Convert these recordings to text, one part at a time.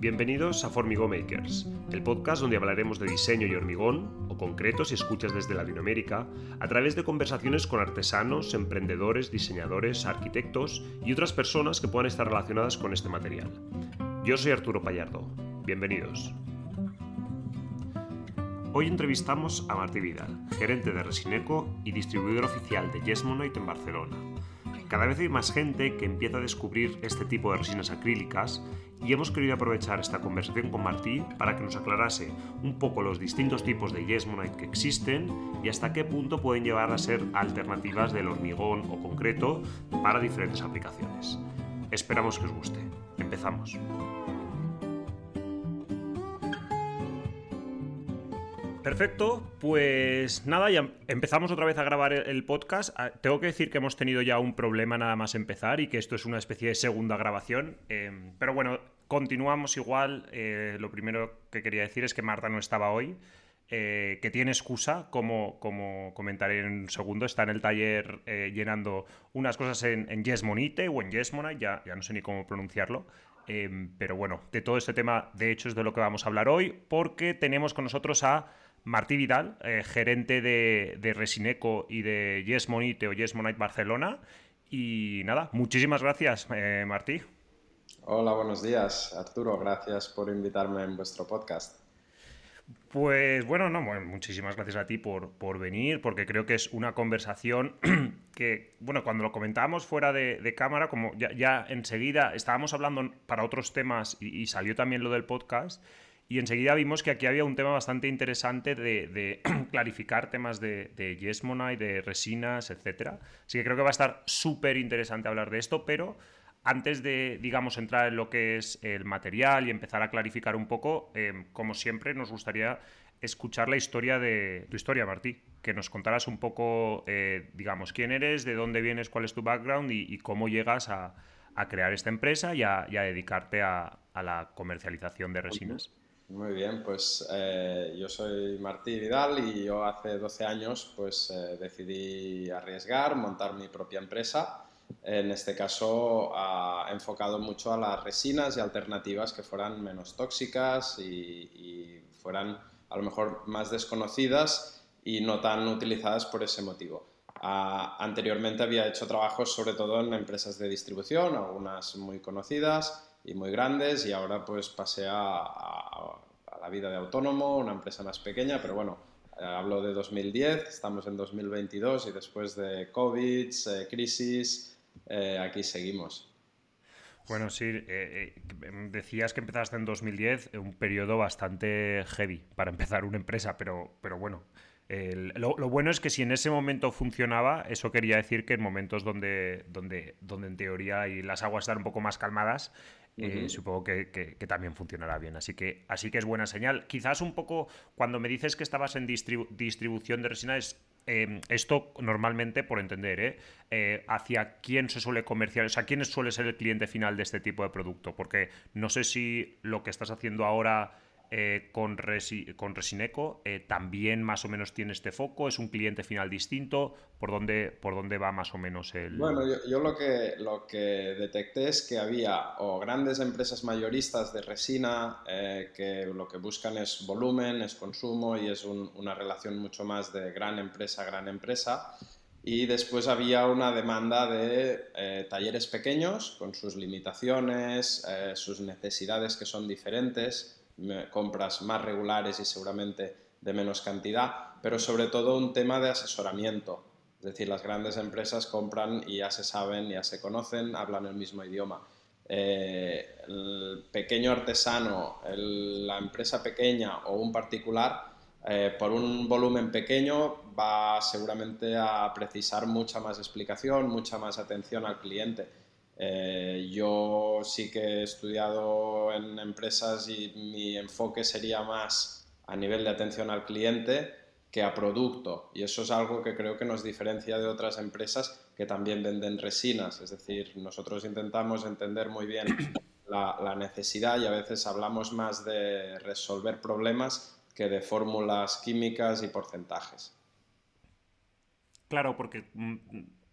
Bienvenidos a Formigo Makers, el podcast donde hablaremos de diseño y hormigón, o concreto si escuchas desde Latinoamérica, a través de conversaciones con artesanos, emprendedores, diseñadores, arquitectos y otras personas que puedan estar relacionadas con este material. Yo soy Arturo Payardo. Bienvenidos. Hoy entrevistamos a Martí Vidal, gerente de Resineco y distribuidor oficial de Yesmonite en Barcelona. Cada vez hay más gente que empieza a descubrir este tipo de resinas acrílicas y hemos querido aprovechar esta conversación con Martí para que nos aclarase un poco los distintos tipos de Yesmonite que existen y hasta qué punto pueden llevar a ser alternativas del hormigón o concreto para diferentes aplicaciones. Esperamos que os guste. Empezamos. Perfecto, pues nada, ya empezamos otra vez a grabar el podcast. Ah, tengo que decir que hemos tenido ya un problema nada más empezar y que esto es una especie de segunda grabación. Em, pero bueno, continuamos igual. Eh, lo primero que quería decir es que Marta no estaba hoy. Eh, que tiene excusa, como, como comentaré en un segundo, está en el taller eh, llenando unas cosas en, Yesmonite o en Yesmonite, ya, ya no sé ni cómo pronunciarlo, em, pero bueno, de todo este tema, de hecho, es de lo que vamos a hablar hoy, porque tenemos con nosotros a Martí Vidal, eh, gerente de, Resineco y de Yes Monite o Yes Monite Barcelona. Y nada, muchísimas gracias, eh, Martí. Hola, buenos días, Arturo. Gracias por invitarme en vuestro podcast. Pues bueno, no, muchísimas gracias a ti por, por, venir, porque creo que es una conversación que, bueno, cuando lo comentábamos fuera de, cámara, como ya, enseguida estábamos hablando para otros temas y, salió también lo del podcast, y enseguida vimos que aquí había un tema bastante interesante de, clarificar temas de, de y de resinas, etc. Así que creo que va a estar súper interesante hablar de esto, pero antes de, digamos, entrar en lo que es el material y empezar a clarificar un poco, eh, como siempre, nos gustaría escuchar la historia de tu historia, Martí. Que nos contaras un poco, eh, digamos, quién eres, de dónde vienes, cuál es tu background y, cómo llegas a, crear esta empresa y a, dedicarte a, la comercialización de resinas. Muy bien, pues eh, yo soy Martí Vidal y yo hace 12 años pues eh, decidí arriesgar, montar mi propia empresa. En este caso ha enfocado mucho a las resinas y alternativas que fueran menos tóxicas y, fueran a lo mejor más desconocidas y no tan utilizadas por ese motivo. Ah, anteriormente había hecho trabajos sobre todo en empresas de distribución, algunas muy conocidas, y muy grandes y ahora pues pasé a, la vida de autónomo, una empresa más pequeña, pero bueno, eh, hablo de 2010, estamos en 2022 y después de COVID, eh, crisis, eh, aquí seguimos. Bueno, sí, decías que empezaste en 2010, un periodo bastante heavy para empezar una empresa, pero, pero bueno, lo, bueno es que si en ese momento funcionaba, eso quería decir que en momentos donde, donde, donde en teoría y las aguas están un poco más calmadas, eh, supongo que, también funcionará bien. Así que, así que es buena señal. Quizás un poco, cuando me dices que estabas en distribución de resina, es em, esto normalmente, por entender, ¿eh? ¿eh? hacia quién se suele comerciar, o sea, quién suele ser el cliente final de este tipo de producto. Porque no sé si lo que estás haciendo ahora eh, con, con Resineco eh, también más o menos tiene este foco? ¿Es un cliente final distinto? ¿Por dónde, por dónde va más o menos el...? Bueno, yo, lo, que, lo que detecté es que había o grandes empresas mayoristas de resina eh, que lo que buscan es volumen, es consumo y es una relación mucho más de gran empresa, gran empresa. Y después había una demanda de talleres pequeños con sus limitaciones, sus necesidades que son diferentes compras más regulares y seguramente de menos cantidad, pero sobre todo un tema de asesoramiento. Es decir, las grandes empresas compran y ya se saben, ya se conocen, hablan el mismo idioma. Eh, el pequeño artesano, la empresa pequeña o un particular, eh, por un volumen pequeño va seguramente a precisar mucha más explicación, mucha más atención al cliente eh, yo sí que he estudiado en empresas y mi enfoque sería más a nivel de atención al cliente que a producto. Y eso es algo que creo que nos diferencia de otras empresas que también venden resinas. Es decir, nosotros intentamos entender muy bien la, la necesidad y a veces hablamos más de resolver problemas que de fórmulas químicas y porcentajes. Claro, porque mm,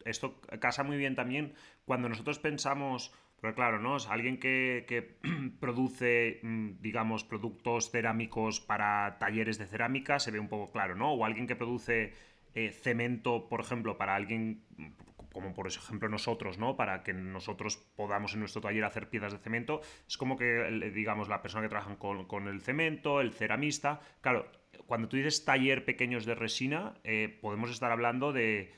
esto casa muy bien también cuando nosotros pensamos Pero claro, ¿no? Alguien que, produce, mm, digamos, productos cerámicos para talleres de cerámica, se ve un poco claro, ¿no? O alguien que produce eh, cemento, por ejemplo, para alguien como por ejemplo nosotros, ¿no? Para que nosotros podamos en nuestro taller hacer piezas de cemento, es como que, digamos, la persona que trabaja con, el cemento, el ceramista. Claro, cuando tú dices taller pequeños de resina, eh, podemos estar hablando de,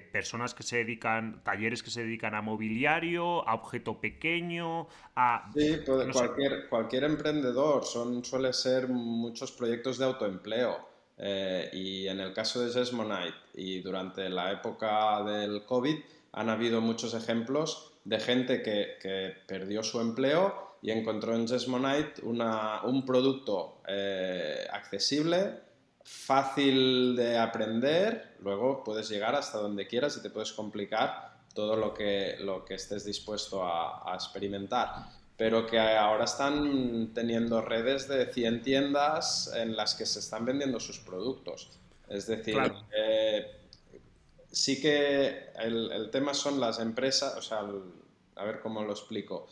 personas que se dedican, talleres que se dedican a mobiliario, a objeto pequeño, a... Sí, cualquier, cualquier emprendedor, son, suele ser muchos proyectos de autoempleo. Eh, y en el caso de Sesmonite y durante la época del COVID han habido muchos ejemplos de gente que, perdió su empleo y encontró en Sesmonite un producto eh, accesible, fácil de aprender, luego puedes llegar hasta donde quieras y te puedes complicar todo lo que, lo que estés dispuesto a, a experimentar pero que ahora están teniendo redes de 100 tiendas en las que se están vendiendo sus productos. Es decir, eh, sí que el, tema son las empresas, o sea, a ver cómo lo explico.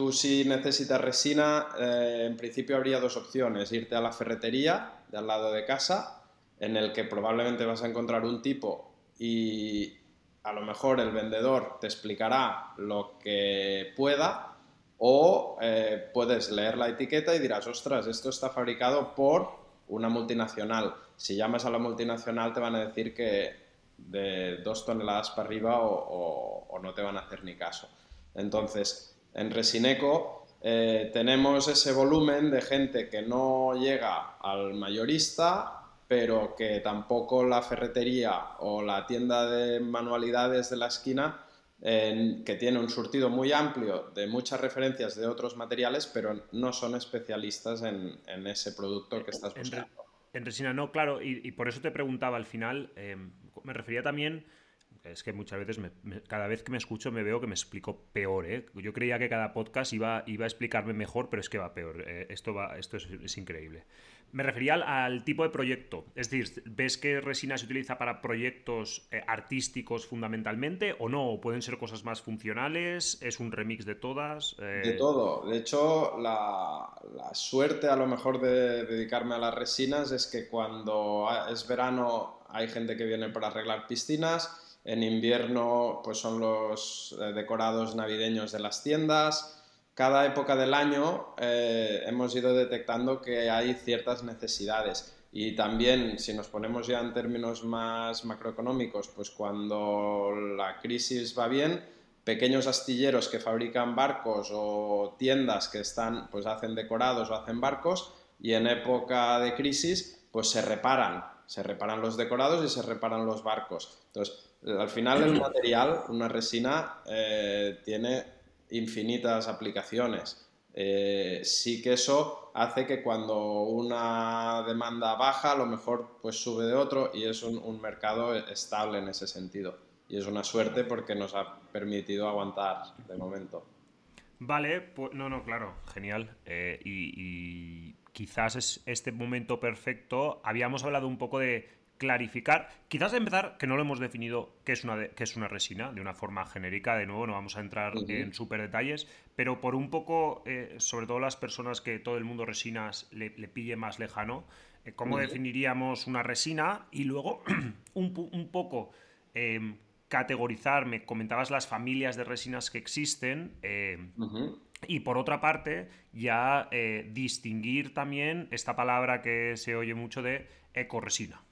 Tú si necesitas resina, eh, en principio habría dos opciones, irte a la ferretería de al lado de casa, en el que probablemente vas a encontrar un tipo y, a lo mejor el vendedor te explicará lo que pueda o eh, puedes leer la etiqueta y dirás, ostras, esto está fabricado por una multinacional. Si llamas a la multinacional te van a decir que de dos toneladas para arriba o, no te van a hacer ni caso. Entonces, en Resineco eh, tenemos ese volumen de gente que no llega al mayorista pero que tampoco la ferretería o la tienda de manualidades de la esquina, que tiene un surtido muy amplio de muchas referencias de otros materiales, pero no son especialistas en, ese producto que estás buscando. En, resina no, claro, y, por eso te preguntaba al final, eh, me refería también es que muchas veces, cada vez que me escucho me veo que me explico peor. ¿eh? Yo creía que cada podcast iba, iba a explicarme mejor, pero es que va peor. Eh, esto, esto es, increíble. Me refería al, tipo de proyecto. Es decir, ¿ves que resina se utiliza para proyectos eh, artísticos fundamentalmente o no? ¿O pueden ser cosas más funcionales? ¿Es un remix de todas? De todo. De hecho, la, la suerte a lo mejor de dedicarme a las resinas es que cuando es verano hay gente que viene para arreglar piscinas en invierno pues son los eh, decorados navideños de las tiendas. Cada época del año eh, hemos ido detectando que hay ciertas necesidades. Y también, si nos ponemos ya en términos más macroeconómicos, pues cuando la crisis va bien, pequeños astilleros que fabrican barcos o tiendas que están, pues hacen decorados o hacen barcos y en época de crisis, pues se reparan, se reparan los decorados y se reparan los barcos. Entonces, al final el material, una resina, eh, tiene infinitas aplicaciones. Eh, sí que eso hace que cuando una demanda baja, a lo mejor pues sube de otro y es un, mercado estable en ese sentido. Y es una suerte porque nos ha permitido aguantar de momento. Vale, pues no, no, claro, genial. Eh, y, y, quizás es este momento perfecto. Habíamos hablado un poco de clarificar, quizás de empezar, que no lo hemos definido qué es una, es una resina, de una forma genérica, de nuevo, no vamos a entrar en súper detalles, pero por un poco, eh, sobre todo las personas que todo el mundo resinas le, pille más lejano, eh, ¿cómo definiríamos una resina? Y luego, un, poco... Em, categorizar, me comentabas las familias de resinas que existen, em, y por otra parte, ya eh, distinguir también esta palabra que se oye mucho de ecoresina.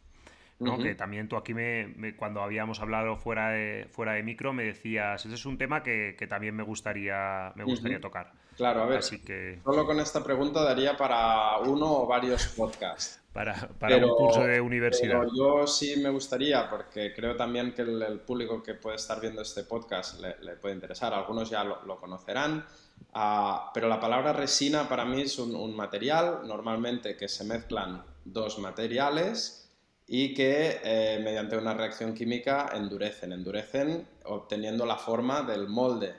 Que también tú aquí me, cuando habíamos hablado fuera de, fuera de micro me decías, ese es un tema que, también me gustaría, me gustaría tocar. Claro, a ver, Así que... solo con esta pregunta daría para uno o varios podcasts. para, para un curso de universidad. yo sí me gustaría, porque creo también que el, público que puede estar viendo este podcast le, puede interesar. Algunos ya lo, conocerán. Ah, pero la palabra resina para mí es un, un material, normalmente que se mezclan dos materiales y que eh, mediante una reacción química endurecen, endurecen obteniendo la forma del molde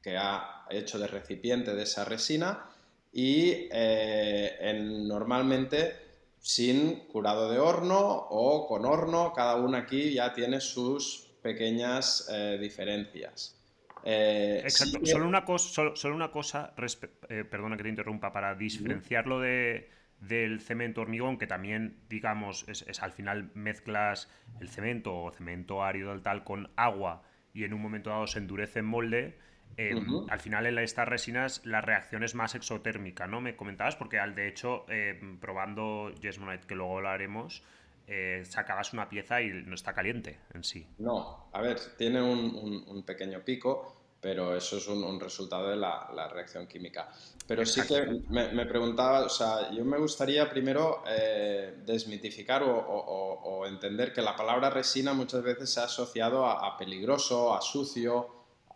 que ha hecho de recipiente de esa resina y eh, normalmente sin curado de horno o con horno, cada una aquí ya tiene sus pequeñas eh, diferencias. Eh, Exacto. Solo una cosa, solo, una cosa perdona que te interrumpa, para diferenciarlo de, del cemento hormigón, que también, digamos, es, al final mezclas el cemento o cemento árido tal con agua y en un momento dado se endurece en molde. Em, al final en estas resinas la reacción es más exotérmica, ¿no? Me comentabas, porque al de hecho, em, probando Jesmonite, que luego lo haremos, eh, sacabas una pieza y no está caliente en sí. No, a ver, tiene un, pequeño pico, pero eso es un, resultado de la, reacción química. Pero sí que me, preguntaba, o sea, yo me gustaría primero eh, desmitificar o, entender que la palabra resina muchas veces se ha asociado a, peligroso, a sucio,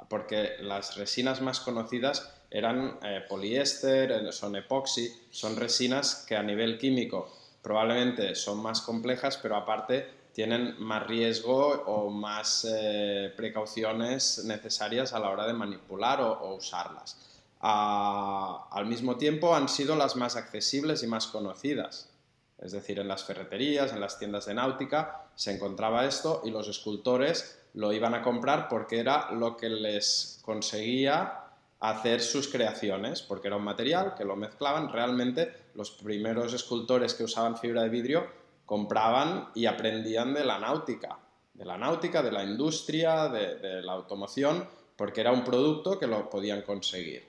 porque las resinas más conocidas eran eh, poliéster, son epoxi, son resinas que a nivel químico probablemente son más complejas, pero aparte tienen más riesgo o más eh, precauciones necesarias a la hora de manipular o, usarlas. al mismo tiempo han sido las más accesibles y más conocidas. Es decir, en las ferreterías, en las tiendas de náutica, se encontraba esto y los escultores lo iban a comprar porque era lo que les conseguía hacer sus creaciones, porque era un material que lo mezclaban. Realmente los primeros escultores que usaban fibra de vidrio compraban y aprendían de la náutica, de la náutica, de la industria, de, la automoción, porque era un producto que lo podían conseguir.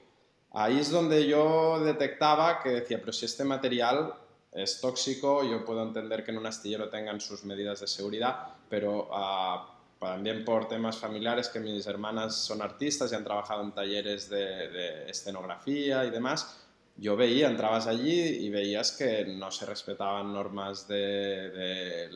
Ahí es donde yo detectaba que decía, pero si este material es tóxico, yo puedo entender que en un astillero tengan sus medidas de seguridad, pero ah, también por temas familiares, que mis hermanas son artistas y han trabajado en talleres de, escenografía y demás, yo veía, entrabas allí y veías que no se respetaban normas de,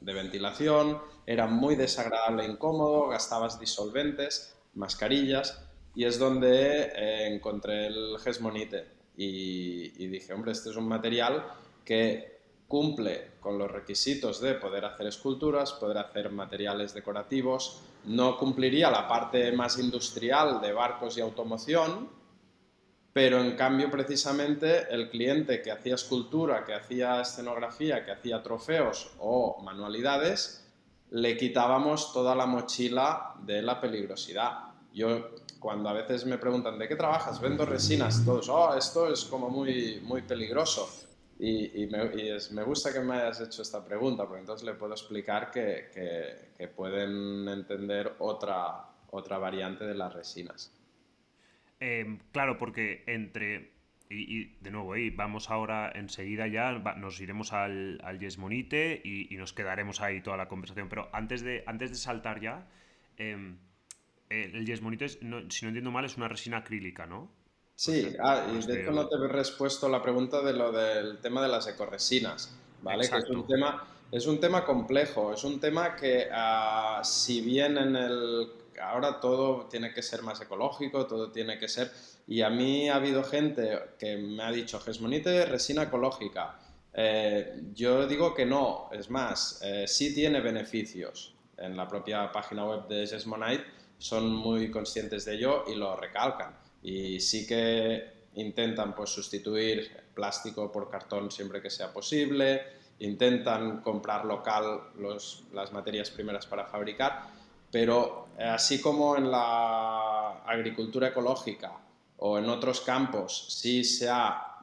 de, ventilación, era muy desagradable e incómodo, gastabas disolventes, mascarillas, y es donde eh, encontré el Gesmonite. Y, y dije, hombre, este es un material que cumple con los requisitos de poder hacer esculturas, poder hacer materiales decorativos, no cumpliría la parte más industrial de barcos y automoción, pero en cambio precisamente el cliente que hacía escultura, que hacía escenografía, que hacía trofeos o manualidades, le quitábamos toda la mochila de la peligrosidad. Yo cuando a veces me preguntan, ¿de qué trabajas? Vendo resinas, todos, oh, esto es como muy, muy peligroso. Y, me, gusta que me hayas hecho esta pregunta, porque entonces le puedo explicar que, pueden entender otra, otra variante de las resinas. Em, claro, porque entre... Y, de nuevo, vamos ahora enseguida ya, nos iremos al, al Yesmonite y, nos quedaremos ahí toda la conversación. Pero antes de, antes de saltar ya, em, el Yesmonite, si no entiendo mal, es una resina acrílica, ¿no? Sí, ah, y de hecho no te he respuesto la pregunta de lo del tema de las ecoresinas, ¿vale? Que es un tema, es un tema complejo, es un tema que ah, si bien en el ahora todo tiene que ser más ecológico, todo tiene que ser y a mí ha habido gente que me ha dicho Gesmonite resina ecológica. Eh, yo digo que no, es más, eh, sí tiene beneficios. En la propia página web de Gesmonite son muy conscientes de ello y lo recalcan y sí que intentan pues, sustituir plástico por cartón siempre que sea posible, intentan comprar local las materias primeras para fabricar, pero eh, así como en la agricultura ecológica o en otros campos sí se ha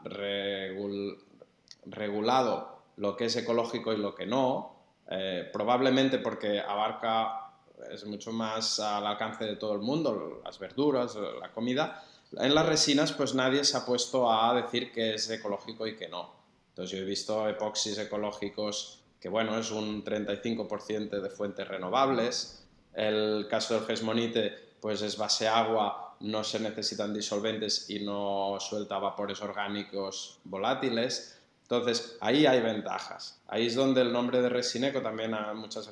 regulado lo que es ecológico y lo que no, eh, probablemente porque abarca es mucho más al alcance de todo el mundo, las verduras, la comida. En las resinas, pues nadie se ha puesto a decir que es ecológico y que no. Entonces yo he visto epoxis ecológicos que, bueno, es un 35% de fuentes renovables. El caso del Gesmonite, pues es base agua, no se necesitan disolventes y no suelta vapores orgánicos volátiles. Entonces, ahí hay ventajas. Ahí es donde el nombre de Resineco también muchas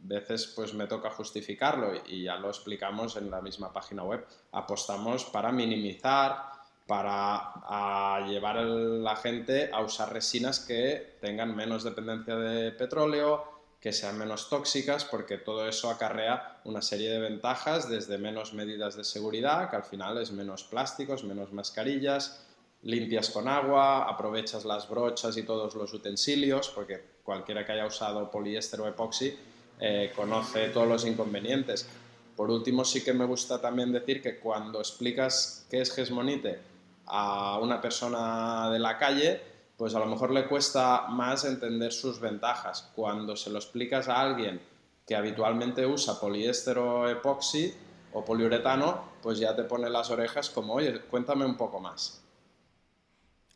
veces pues, me toca justificarlo y ya lo explicamos en la misma página web. Apostamos para minimizar, para llevar a la gente a usar resinas que tengan menos dependencia de petróleo, que sean menos tóxicas, porque todo eso acarrea una serie de ventajas, desde menos medidas de seguridad, que al final es menos plásticos, menos mascarillas, limpias con agua, aprovechas las brochas y todos los utensilios, porque cualquiera que haya usado poliéster o epoxi eh, conoce todos los inconvenientes. Por último, sí que me gusta también decir que cuando explicas qué es Gesmonite a una persona de la calle, pues a lo mejor le cuesta más entender sus ventajas. Cuando se lo explicas a alguien que habitualmente usa poliéster o epoxi o poliuretano, pues ya te pone las orejas como, oye, cuéntame un poco más.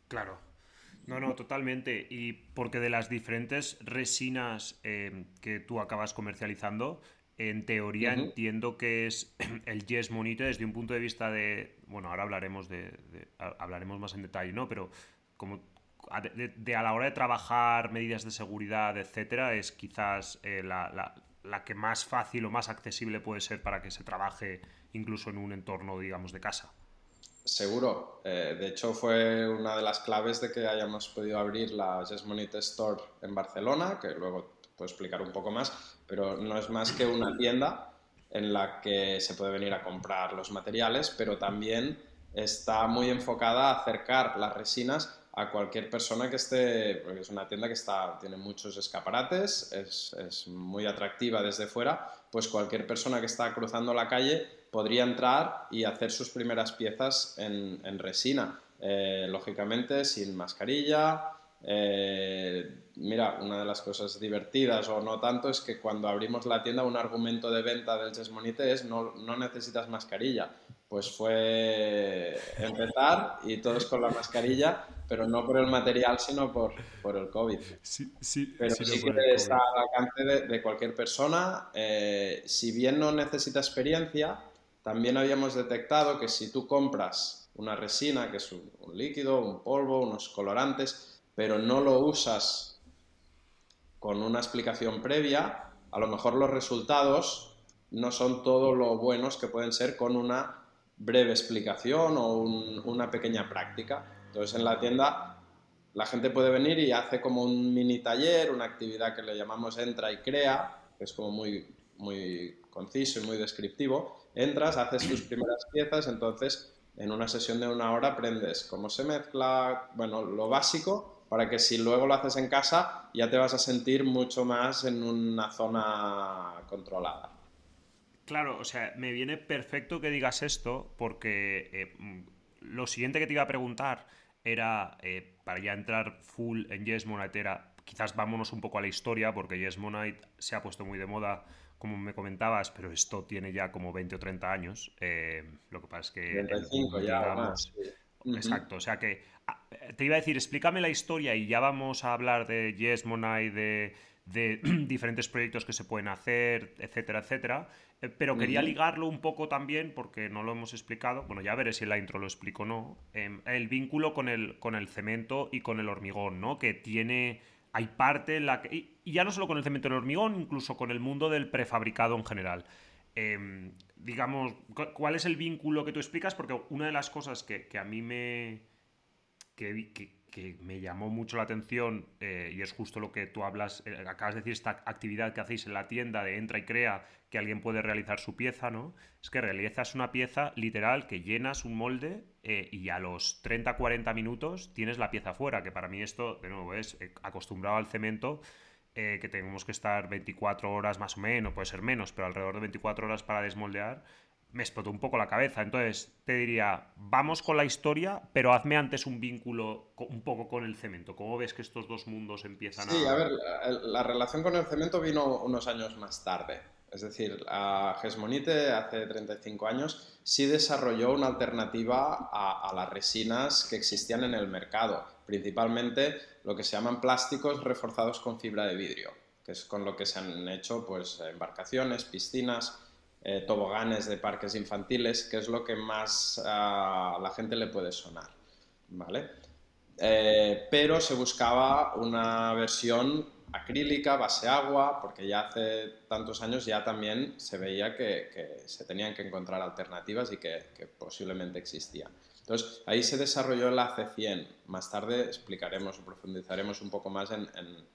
Claro. No, no, totalmente. Y porque de las diferentes resinas eh, que tú acabas comercializando, en teoría entiendo que es el Yes Monite desde un punto de vista de. Bueno, ahora hablaremos de, hablaremos más en detalle, ¿no? Pero como de, a la hora de trabajar medidas de seguridad, etcétera, es quizás eh, la, la, que más fácil o más accesible puede ser para que se trabaje incluso en un entorno, digamos, de casa. Seguro. Eh, de hecho, fue una de las claves de que hayamos podido abrir la Yes Monite Store en Barcelona, que luego te puedo explicar un poco más, pero no es más que una tienda en la que se puede venir a comprar los materiales, pero también está muy enfocada a acercar las resinas a cualquier persona que esté, porque es una tienda que está, tiene muchos escaparates, es, muy atractiva desde fuera, pues cualquier persona que está cruzando la calle podría entrar y hacer sus primeras piezas en, resina, eh, lógicamente sin mascarilla. Eh, mira, una de las cosas divertidas o no tanto es que cuando abrimos la tienda un argumento de venta del Chesmonite es no necesitas mascarilla pues fue empezar y todos con la mascarilla, pero no por el material, sino por, por el COVID. Sí, sí, pero sí, que está al alcance de, cualquier persona. Eh, si bien no necesita experiencia, también habíamos detectado que si tú compras una resina, que es un, un líquido, un polvo, unos colorantes, pero no lo usas con una explicación previa, a lo mejor los resultados no son todo lo buenos que pueden ser con una breve explicación o una pequeña práctica. Entonces en la tienda la gente puede venir y hace como un mini taller, una actividad que le llamamos entra y crea, que es como muy, muy conciso y muy descriptivo. Entras, haces tus primeras piezas, entonces en una sesión de una hora aprendes cómo se mezcla, bueno, lo básico, para que si luego lo haces en casa ya te vas a sentir mucho más en una zona controlada. Claro, o sea, me viene perfecto que digas esto porque eh, mm, lo siguiente que te iba a preguntar era, eh, para ya entrar full en Yes Monite, quizás vámonos un poco a la historia porque Yes Monite se ha puesto muy de moda, como me comentabas, pero esto tiene ya como 20 o 30 años. Eh, lo que pasa es que... 25 ya más. Exacto, o sea que ah, te iba a decir, explícame la historia y ya vamos a hablar de Yes Monite, de de diferentes proyectos que se pueden hacer, etcétera, etcétera. Eh, pero quería ligarlo un poco también, porque no lo hemos explicado, bueno, ya veré si en la intro lo explico o no, em, el vínculo con el, con el cemento y con el hormigón, ¿no? Que tiene, hay parte en la que, y, ya no solo con el cemento y el hormigón, incluso con el mundo del prefabricado en general. Em, digamos, ¿cuál es el vínculo que tú explicas? Porque una de las cosas que, a mí me... que, que que me llamó mucho la atención eh, y es justo lo que tú hablas, eh, acabas de decir esta actividad que hacéis en la tienda de entra y crea que alguien puede realizar su pieza, ¿no? Es que realizas una pieza literal que llenas un molde eh, y a los 30-40 minutos tienes la pieza fuera, que para mí esto, de nuevo, es acostumbrado al cemento, que tenemos que estar 24 horas más o menos, puede ser menos, pero alrededor de 24 horas para desmoldear me explotó un poco la cabeza. Entonces, te diría, vamos con la historia, pero hazme antes un vínculo un poco con el cemento. ¿Cómo ves que estos dos mundos empiezan a...? Sí, a ver, la, relación con el cemento vino unos años más tarde. Es decir, a Gesmonite hace 35 años sí desarrolló una alternativa a, las resinas que existían en el mercado, principalmente lo que se llaman plásticos reforzados con fibra de vidrio, que es con lo que se han hecho pues, embarcaciones, piscinas, eh, toboganes de parques infantiles, que es lo que más a la gente le puede sonar, ¿vale? Eh, pero se buscaba una versión acrílica, base agua, porque ya hace tantos años ya también se veía que, se tenían que encontrar alternativas y que, posiblemente existían. Entonces, ahí se desarrolló el AC100. Más tarde explicaremos o profundizaremos un poco más en,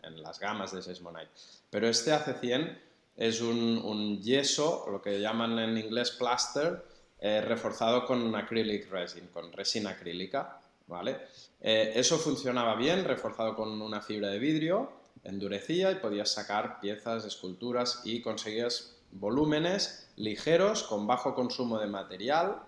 en las gamas de Seismonite. Pero este AC100 es un, yeso, lo que llaman en inglés plaster, eh, reforzado con acrylic resin, con resina acrílica, ¿vale? Eh, eso funcionaba bien, reforzado con una fibra de vidrio, endurecía y podías sacar piezas, esculturas y conseguías volúmenes, ligeros, con bajo consumo de material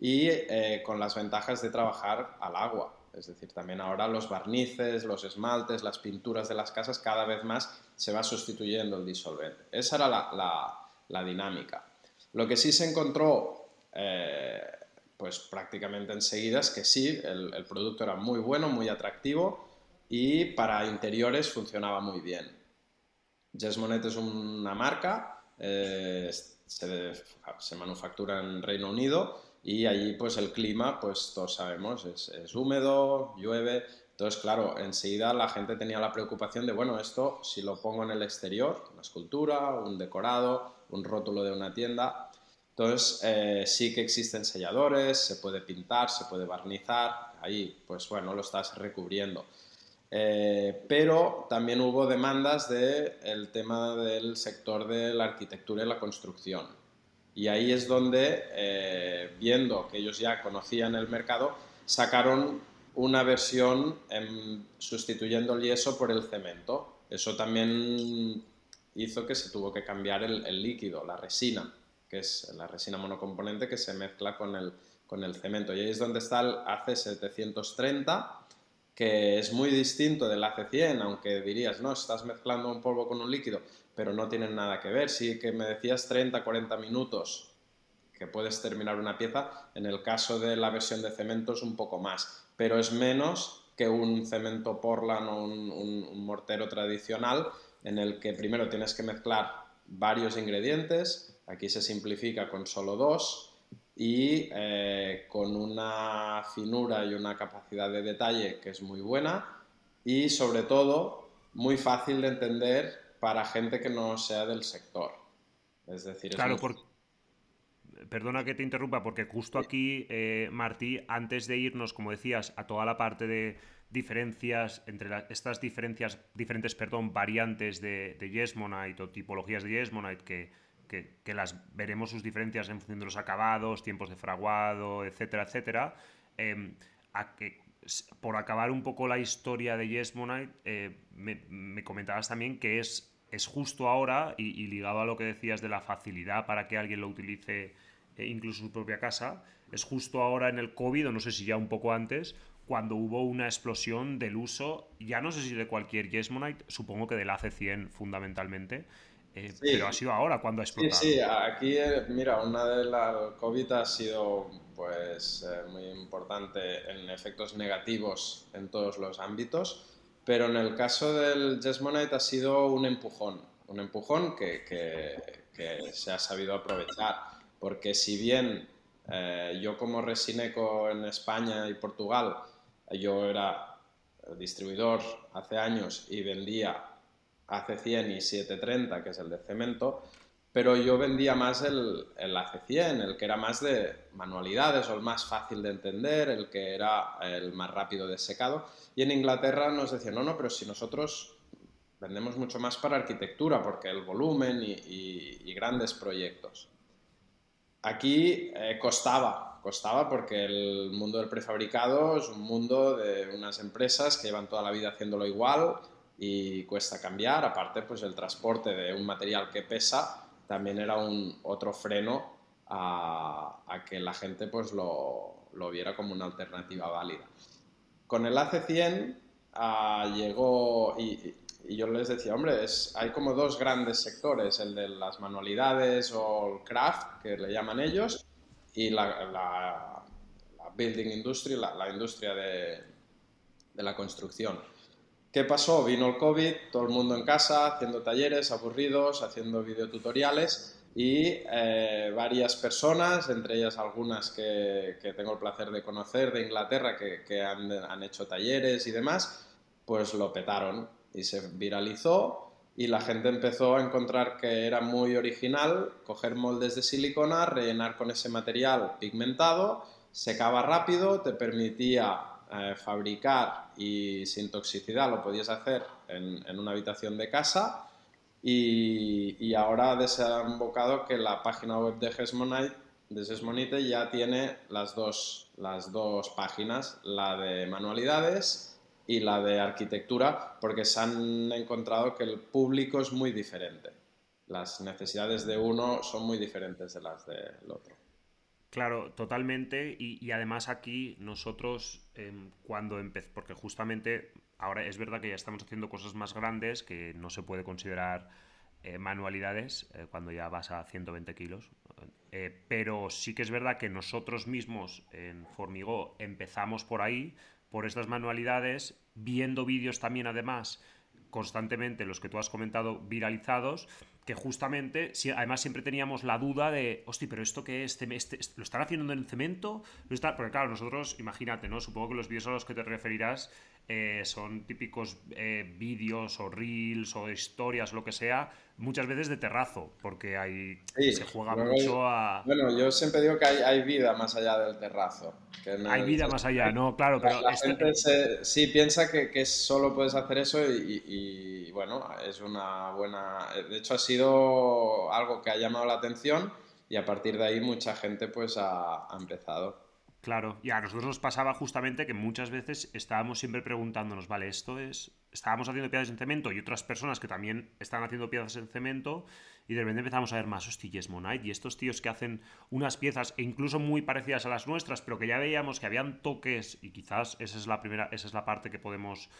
y eh, con las ventajas de trabajar al agua. Es decir, también ahora los barnices, los esmaltes, las pinturas de las casas, cada vez más se va sustituyendo el disolvente. Esa era la, dinámica. Lo que sí se encontró, eh, pues prácticamente enseguida, es que sí, el, producto era muy bueno, muy atractivo y para interiores funcionaba muy bien. Jesmonet es una marca, eh, se, se manufactura en Reino Unido y allí pues el clima, pues todos sabemos, es, húmedo, llueve, entonces claro, enseguida la gente tenía la preocupación de, bueno, esto si lo pongo en el exterior, una escultura, un decorado, un rótulo de una tienda, entonces eh, sí que existen selladores, se puede pintar, se puede barnizar, ahí pues bueno, lo estás recubriendo. Eh, pero también hubo demandas del tema del sector de la arquitectura y la construcción. Y ahí es donde, eh, viendo que ellos ya conocían el mercado, sacaron una versión sustituyendo el yeso por el cemento. Eso también hizo que se tuvo que cambiar el, líquido, la resina, que es la resina monocomponente que se mezcla con el, con el cemento. Y ahí es donde está el AC730, que es muy distinto del AC100, aunque dirías, no, estás mezclando un polvo con un líquido pero no tienen nada que ver. Sí que me decías 30, 40 minutos que puedes terminar una pieza, en el caso de la versión de cemento es un poco más, pero es menos que un cemento Portland o un, mortero tradicional en el que primero tienes que mezclar varios ingredientes, aquí se simplifica con solo dos y eh, con una finura y una capacidad de detalle que es muy buena y sobre todo muy fácil de entender para gente que no sea del sector. Es decir, claro, perdona que te interrumpa, porque justo aquí, eh, Martí, antes de irnos, como decías, a toda la parte de diferencias entre estas diferencias, diferentes perdón, variantes de, de Yesmonite o tipologías de Yesmonite que, que, las veremos sus diferencias en función de los acabados, tiempos de fraguado, etcétera, etcétera. Em, que, por acabar un poco la historia de Yesmonite, eh, me, comentabas también que es, es justo ahora, y, ligado a lo que decías de la facilidad para que alguien lo utilice eh, incluso su propia casa, es justo ahora en el COVID, o no sé si ya un poco antes, cuando hubo una explosión del uso, ya no sé si de cualquier Yesmonite, supongo que del AC100 fundamentalmente, eh, pero ha sido ahora cuando ha explotado. Sí, sí, aquí, mira, una de las COVID ha sido pues eh, muy importante en efectos negativos en todos los ámbitos, pero en el caso del Jesmonite ha sido un empujón, un empujón que, que, se ha sabido aprovechar, porque si bien eh, yo como resineco en España y Portugal, yo era distribuidor hace años y vendía AC100 y 730, que es el de cemento, pero yo vendía más el, el AC100, el que era más de manualidades o el más fácil de entender, el que era el más rápido de secado. Y en Inglaterra nos decían, no, no, pero si nosotros vendemos mucho más para arquitectura, porque el volumen y, grandes proyectos. Aquí eh, costaba, costaba porque el mundo del prefabricado es un mundo de unas empresas que llevan toda la vida haciéndolo igual y cuesta cambiar, aparte pues el transporte de un material que pesa también era un otro freno a, que la gente pues lo, viera como una alternativa válida. Con el AC100 ah, llegó y, yo les decía, hombre, es, hay como dos grandes sectores, el de las manualidades o el craft, que le llaman ellos, y la, building industry, la, industria de, de la construcción. ¿Qué pasó? Vino el COVID, todo el mundo en casa, haciendo talleres aburridos, haciendo videotutoriales y eh, varias personas, entre ellas algunas que, tengo el placer de conocer de Inglaterra, que, han, hecho talleres y demás, pues lo petaron y se viralizó y la gente empezó a encontrar que era muy original coger moldes de silicona, rellenar con ese material pigmentado, secaba rápido, te permitía eh, fabricar y sin toxicidad lo podías hacer en, una habitación de casa y, ahora ha desembocado que la página web de Gesmonite, de ya tiene las dos, las dos páginas, la de manualidades y la de arquitectura, porque se han encontrado que el público es muy diferente. las necesidades de uno son muy diferentes de las del otro. Claro, totalmente. Y, además aquí nosotros em, cuando empezamos, porque justamente ahora es verdad que ya estamos haciendo cosas más grandes que no se puede considerar eh, manualidades eh, cuando ya vas a 120 kilos. Eh, pero sí que es verdad que nosotros mismos en Formigó empezamos por ahí, por estas manualidades, viendo vídeos también además constantemente los que tú has comentado viralizados que justamente, además siempre teníamos la duda de, hostia, pero esto qué es, este, ¿lo están haciendo en cemento? Porque claro, nosotros, imagínate, ¿no? Supongo que los vídeos a los que te referirás eh, son típicos eh, vídeos o reels o historias, lo que sea, muchas veces de terrazo, porque hay, se juega mucho a... Bueno, yo siempre digo que hay, vida más allá del terrazo. hay vida más allá, no, claro, pero... La gente sí piensa que, que, solo puedes hacer eso y, bueno, es una buena... De hecho ha sido algo que ha llamado la atención y a partir de ahí mucha gente pues ha empezado. Claro, y a nosotros nos pasaba justamente que muchas veces estábamos siempre preguntándonos, vale, esto es, estábamos haciendo piezas en cemento y otras personas que también están haciendo piezas en cemento y de repente empezamos a ver más, hostillas Monite y estos tíos que hacen unas piezas e incluso muy parecidas a las nuestras, pero que ya veíamos que habían toques y quizás esa es la primera, esa es la parte que podemos,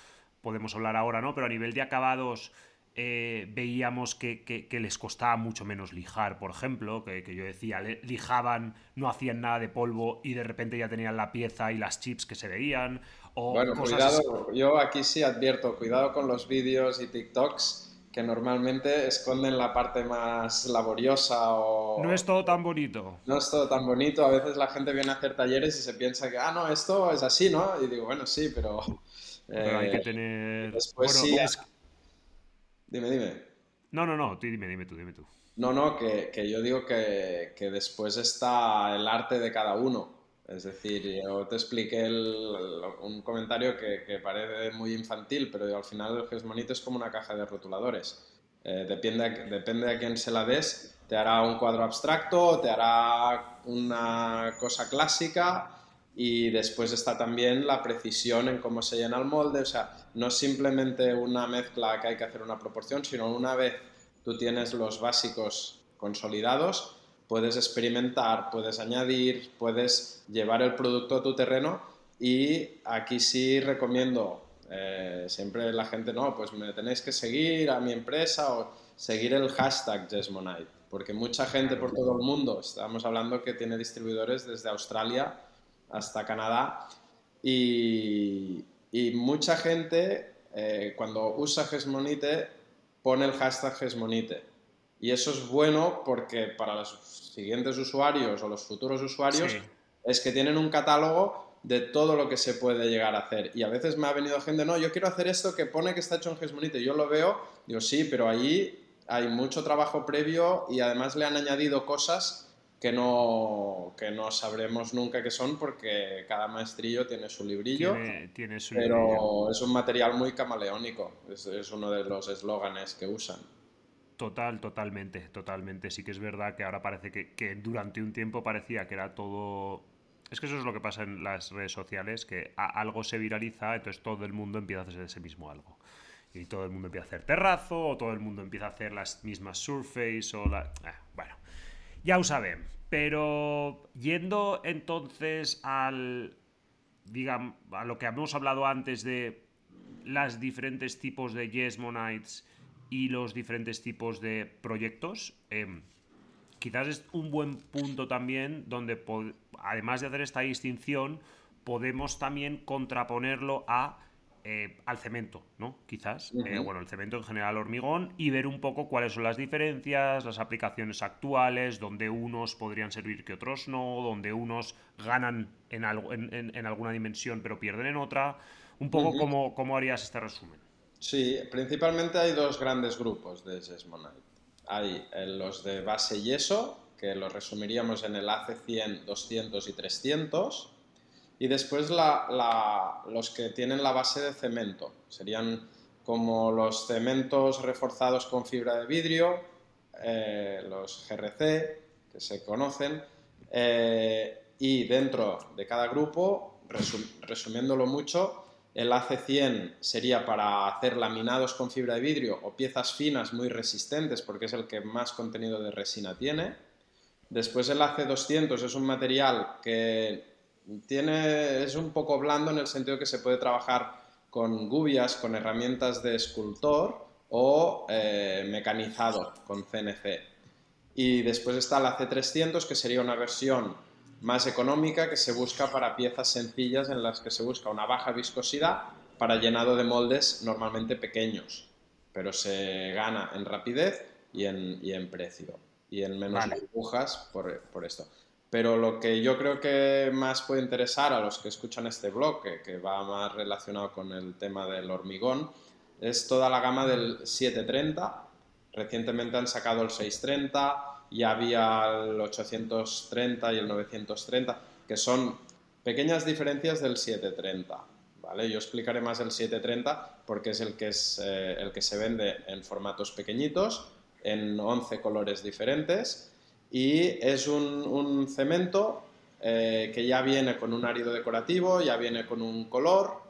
podemos hablar ahora, ¿no? Pero a nivel de acabados eh, veíamos que, les costaba mucho menos lijar, por ejemplo, que, yo decía, lijaban, no hacían nada de polvo y de repente ya tenían la pieza y las chips que se veían. O bueno, cuidado, yo aquí sí advierto, cuidado con los vídeos y TikToks que normalmente esconden la parte más laboriosa o... No es todo tan bonito. No es todo tan bonito, a veces la gente viene a hacer talleres y se piensa que, ah, no, esto es así, ¿no? Y digo, bueno, sí, pero... pero hay que eh, tener... Después sí... Dime, dime. No, no, no, dime, dime tú, dime tú. No, no, que, yo digo que, después está el arte de cada uno. Es decir, yo te expliqué un comentario que, parece muy infantil, pero al final el Gesmonito es como una caja de rotuladores. Eh, depende, depende a quién se la des, te hará un cuadro abstracto, te hará una cosa clásica y después está también la precisión en cómo se llena el molde, o sea, no es simplemente una mezcla que hay que hacer una proporción, sino una vez tú tienes los básicos consolidados, puedes experimentar, puedes añadir, puedes llevar el producto a tu terreno y aquí sí recomiendo, eh, siempre la gente, no, pues me tenéis que seguir a mi empresa o seguir el hashtag Jesmonite, porque mucha gente por todo el mundo, estamos hablando que tiene distribuidores desde Australia, hasta Canadá. Y, mucha gente, eh, cuando usa Gesmonite, pone el hashtag Gesmonite. Y eso es bueno porque para los siguientes usuarios o los futuros usuarios es que tienen un catálogo de todo lo que se puede llegar a hacer. Y a veces me ha venido gente, no, yo quiero hacer esto que pone que está hecho en Gesmonite. Yo lo veo, digo, sí, pero allí hay mucho trabajo previo y además le han añadido cosas que no, que no sabremos nunca qué son porque cada maestrillo tiene su librillo. Tiene, su pero es un material muy camaleónico, es, es uno de los eslóganes que usan. Total, totalmente, totalmente. Sí que es verdad que ahora parece que, que, durante un tiempo parecía que era todo... Es que eso es lo que pasa en las redes sociales, que algo se viraliza, entonces todo el mundo empieza a hacer ese mismo algo. Y todo el mundo empieza a hacer terrazo, o todo el mundo empieza a hacer las mismas surface, o la... Eh, bueno, ya lo saben. Pero yendo entonces al, digamos, a lo que hemos hablado antes de los diferentes tipos de Yes Monites y los diferentes tipos de proyectos, em, quizás es un buen punto también donde, además de hacer esta distinción, podemos también contraponerlo a eh, al cemento, ¿no? Quizás. Eh, bueno, el cemento en general hormigón y ver un poco cuáles son las diferencias, las aplicaciones actuales, donde unos podrían servir que otros no, donde unos ganan en, algo, en, alguna dimensión pero pierden en otra. Un poco cómo, harías este resumen. Sí, principalmente hay dos grandes grupos de Sesmonite. Hay eh, los de base yeso, que los resumiríamos en el AC100, 200 y 300 y después los que tienen la base de cemento. Serían como los cementos reforzados con fibra de vidrio, eh, los GRC, que se conocen. Eh, y dentro de cada grupo, resumiéndolo mucho, el AC100 sería para hacer laminados con fibra de vidrio o piezas finas muy resistentes porque es el que más contenido de resina tiene. Después el AC200 es un material que tiene, es un poco blando en el sentido que se puede trabajar con gubias, con herramientas de escultor o eh, mecanizado con CNC. Y después está el AC300 que sería una versión más económica que se busca para piezas sencillas en las que se busca una baja viscosidad para llenado de moldes normalmente pequeños, pero se gana en rapidez y en, precio y en menos burbujas por, esto. Pero lo que yo creo que más puede interesar a los que escuchan este blog, que, va más relacionado con el tema del hormigón, es toda la gama del 730. Recientemente han sacado el 630, ya había el 830 y el 930, que son pequeñas diferencias del 730. ¿vale? Yo explicaré más el 730 porque es el que, es, eh, el que se vende en formatos pequeñitos, en 11 colores diferentes, y es un, cemento eh, que ya viene con un árido decorativo, ya viene con un color,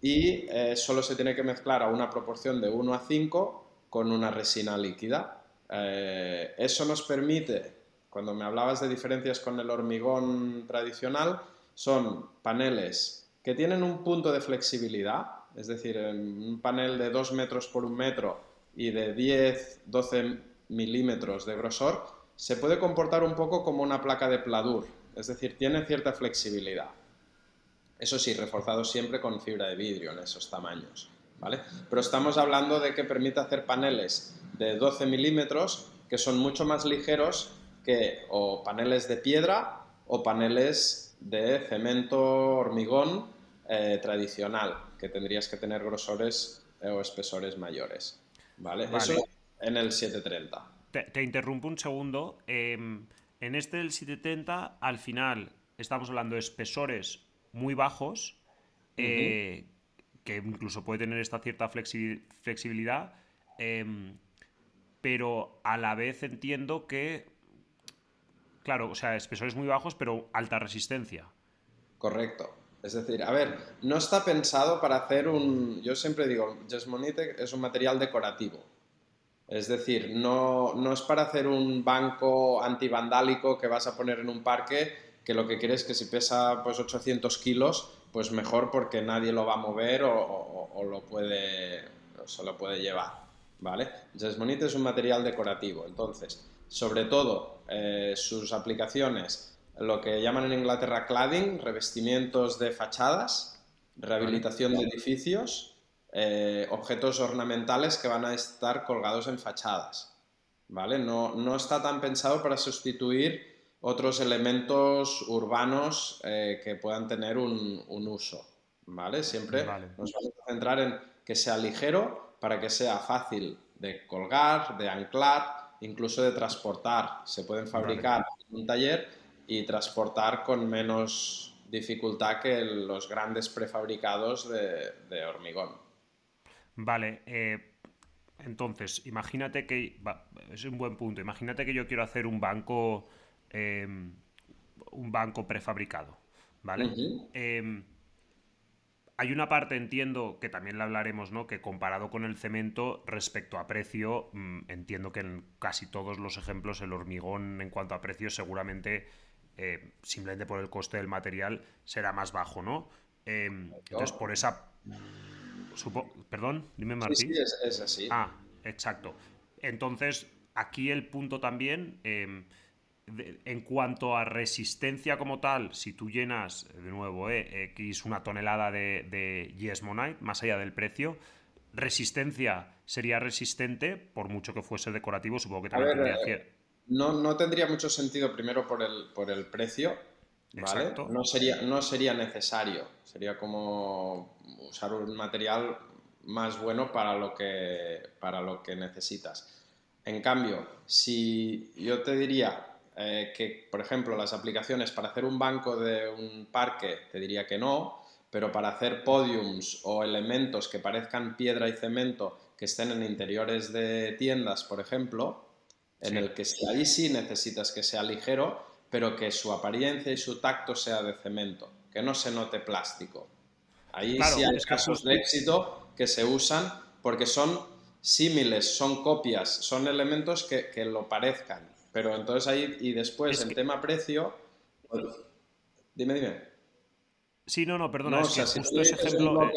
y eh, solo se tiene que mezclar a una proporción de 1 a 5 con una resina líquida. Eh, eso nos permite, cuando me hablabas de diferencias con el hormigón tradicional, son paneles que tienen un punto de flexibilidad, es decir, un panel de 2 metros por un metro y de 10, 12 milímetros de grosor, se puede comportar un poco como una placa de pladur, es decir, tiene cierta flexibilidad. Eso sí, reforzado siempre con fibra de vidrio en esos tamaños. ¿vale? Pero estamos hablando de que permite hacer paneles de 12 milímetros que son mucho más ligeros que o paneles de piedra o paneles de cemento hormigón eh, tradicional, que tendrías que tener grosores eh, o espesores mayores. ¿Vale? Eso en el 730. Te, interrumpo un segundo. Em, en este del 730, al final, estamos hablando de espesores muy bajos, eh, que incluso puede tener esta cierta flexibilidad. Em, pero a la vez entiendo que, claro, o sea, espesores muy bajos, pero alta resistencia. Correcto. Es decir, a ver, no está pensado para hacer un... Yo siempre digo, Jesmonite es un material decorativo. Es decir, no, no es para hacer un banco antivandálico que vas a poner en un parque que lo que quieres es que si pesa pues 800 kilos, pues mejor porque nadie lo va a mover o, o lo puede, o se lo puede llevar. ¿vale? Jasmonite es un material decorativo, entonces, sobre todo, eh, sus aplicaciones, lo que llaman en Inglaterra cladding, revestimientos de fachadas, rehabilitación de edificios, eh, objetos ornamentales que van a estar colgados en fachadas, ¿vale? No, no está tan pensado para sustituir otros elementos urbanos eh, que puedan tener un, uso, ¿vale? Siempre nos vamos a centrar en que sea ligero, para que sea fácil de colgar, de anclar, incluso de transportar. Se pueden fabricar en un taller y transportar con menos dificultad que los grandes prefabricados de, hormigón. Vale, eh, entonces, imagínate que, es un buen punto, imagínate que yo quiero hacer un banco, em, un banco prefabricado, ¿vale? hay una parte, entiendo, que también la hablaremos, ¿no? Que comparado con el cemento, respecto a precio, mm, entiendo que en casi todos los ejemplos el hormigón en cuanto a precio seguramente, eh, simplemente por el coste del material, será más bajo, ¿no? Em, entonces, por esa... Perdón, dime Martín. Sí, es, así. Ah, exacto. Entonces, aquí el punto también... Em, en cuanto a resistencia como tal, si tú llenas, de nuevo, eh, X una tonelada de, de Yesmonite, más allá del precio, resistencia sería resistente, por mucho que fuese decorativo, supongo que también tendría... Eh, no, no, tendría mucho sentido primero por el, por el precio, ¿vale? No sería, no sería necesario, sería como usar un material más bueno para lo que, para lo que necesitas. En cambio, si yo te diría eh, que, por ejemplo, las aplicaciones para hacer un banco de un parque, te diría que no, pero para hacer podiums o elementos que parezcan piedra y cemento que estén en interiores de tiendas, por ejemplo, en el que ahí sí necesitas que sea ligero, pero que su apariencia y su tacto sea de cemento, que no se note plástico. Ahí sí hay casos de éxito que se usan porque son símiles, son copias, son elementos que, lo parezcan. Pero entonces ahí, y después en tema precio, dime, dime. Sí, no, no, perdona, es que justo ese ejemplo...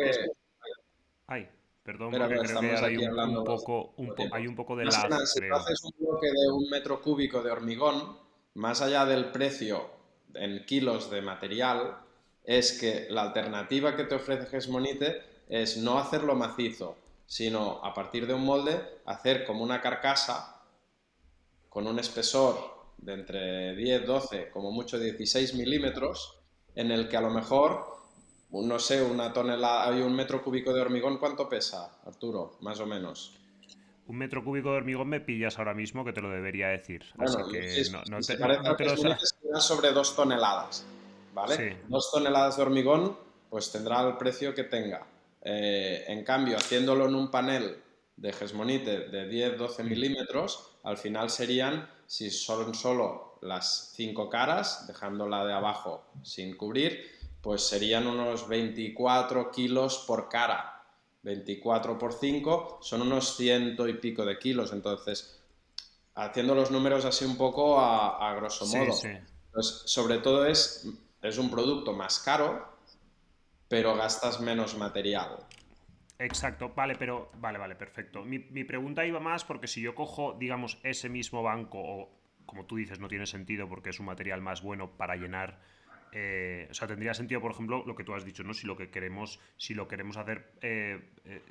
Ay, perdón, porque creo que hay un, poco, hay un poco de la... Si haces un bloque de un metro cúbico de hormigón, más allá del precio en kilos de material, es que la alternativa que te ofrece Gesmonite es no hacerlo macizo, sino a partir de un molde hacer como una carcasa con un espesor de entre 10, 12, como mucho 16 milímetros, en el que a lo mejor, no sé, una tonelada, hay un metro cúbico de hormigón, ¿cuánto pesa, Arturo? Más o menos. Un metro cúbico de hormigón me pillas ahora mismo que te lo debería decir. Así que no, te, lo sobre dos toneladas, ¿vale? Dos toneladas de hormigón, pues tendrá el precio que tenga. Eh, en cambio, haciéndolo en un panel de Gesmonite de 10-12 mm. milímetros, al final serían, si son solo las cinco caras, dejando la de abajo sin cubrir, pues serían unos 24 kilos por cara. 24 por 5 son unos ciento y pico de kilos. Entonces, haciendo los números así un poco a, grosso modo. Pues, sobre todo es, es un producto más caro, pero gastas menos material. Exacto, vale, pero vale, vale, perfecto. Mi, pregunta iba más porque si yo cojo, digamos, ese mismo banco, o como tú dices, no tiene sentido porque es un material más bueno para llenar. Eh, o sea, tendría sentido, por ejemplo, lo que tú has dicho, ¿no? Si lo que queremos, si lo queremos hacer eh, eh,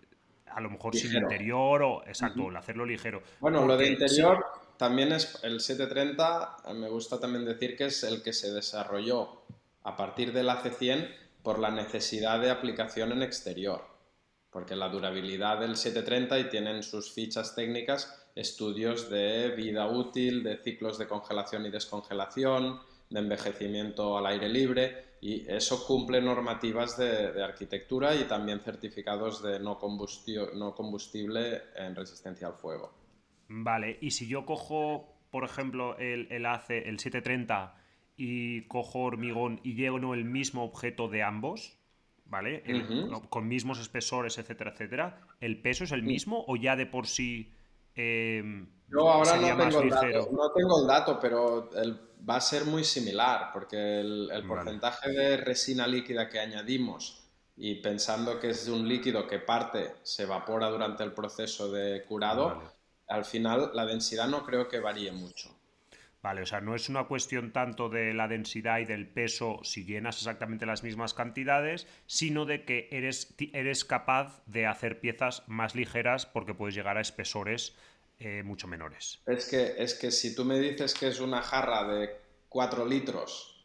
a lo mejor sin interior o exacto, hacerlo ligero. Bueno, lo de interior también es el 730, me gusta también decir que es el que se desarrolló a partir del AC100 por la necesidad de aplicación en exterior, porque la durabilidad del 730 y tienen sus fichas técnicas estudios de vida útil, de ciclos de congelación y descongelación, de envejecimiento al aire libre y eso cumple normativas de, arquitectura y también certificados de no, no combustible en resistencia al fuego. Vale, y si yo cojo, por ejemplo, el, el ACE, el 730 y cojo hormigón y lleno el mismo objeto de ambos, ¿vale? Con mismos espesores, etcétera, etcétera, ¿el peso es el mismo o ya de por sí em, Yo ahora no tengo, el dato, no tengo el dato, pero va a ser muy similar, porque el, porcentaje de resina líquida que añadimos y pensando que es un líquido que parte, se evapora durante el proceso de curado, al final la densidad no creo que varíe mucho. Vale, o sea, no es una cuestión tanto de la densidad y del peso si llenas exactamente las mismas cantidades, sino de que eres, eres capaz de hacer piezas más ligeras porque puedes llegar a espesores eh, mucho menores. Es que, es que si tú me dices que es una jarra de 4 litros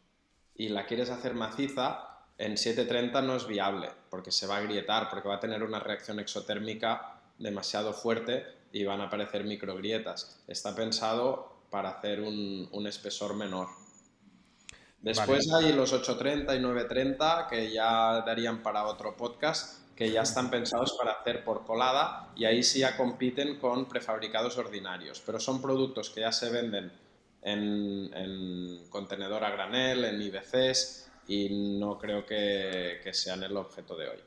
y la quieres hacer maciza, en 730 no es viable porque se va a agrietar, porque va a tener una reacción exotérmica demasiado fuerte y van a aparecer microgrietas. Está pensado para hacer un, espesor menor. Después hay los 830 y 930 que ya darían para otro podcast, que ya están pensados para hacer por colada y ahí sí ya compiten con prefabricados ordinarios, pero son productos que ya se venden en, contenedor a granel, en IBCs y no creo que, que sean el objeto de hoy.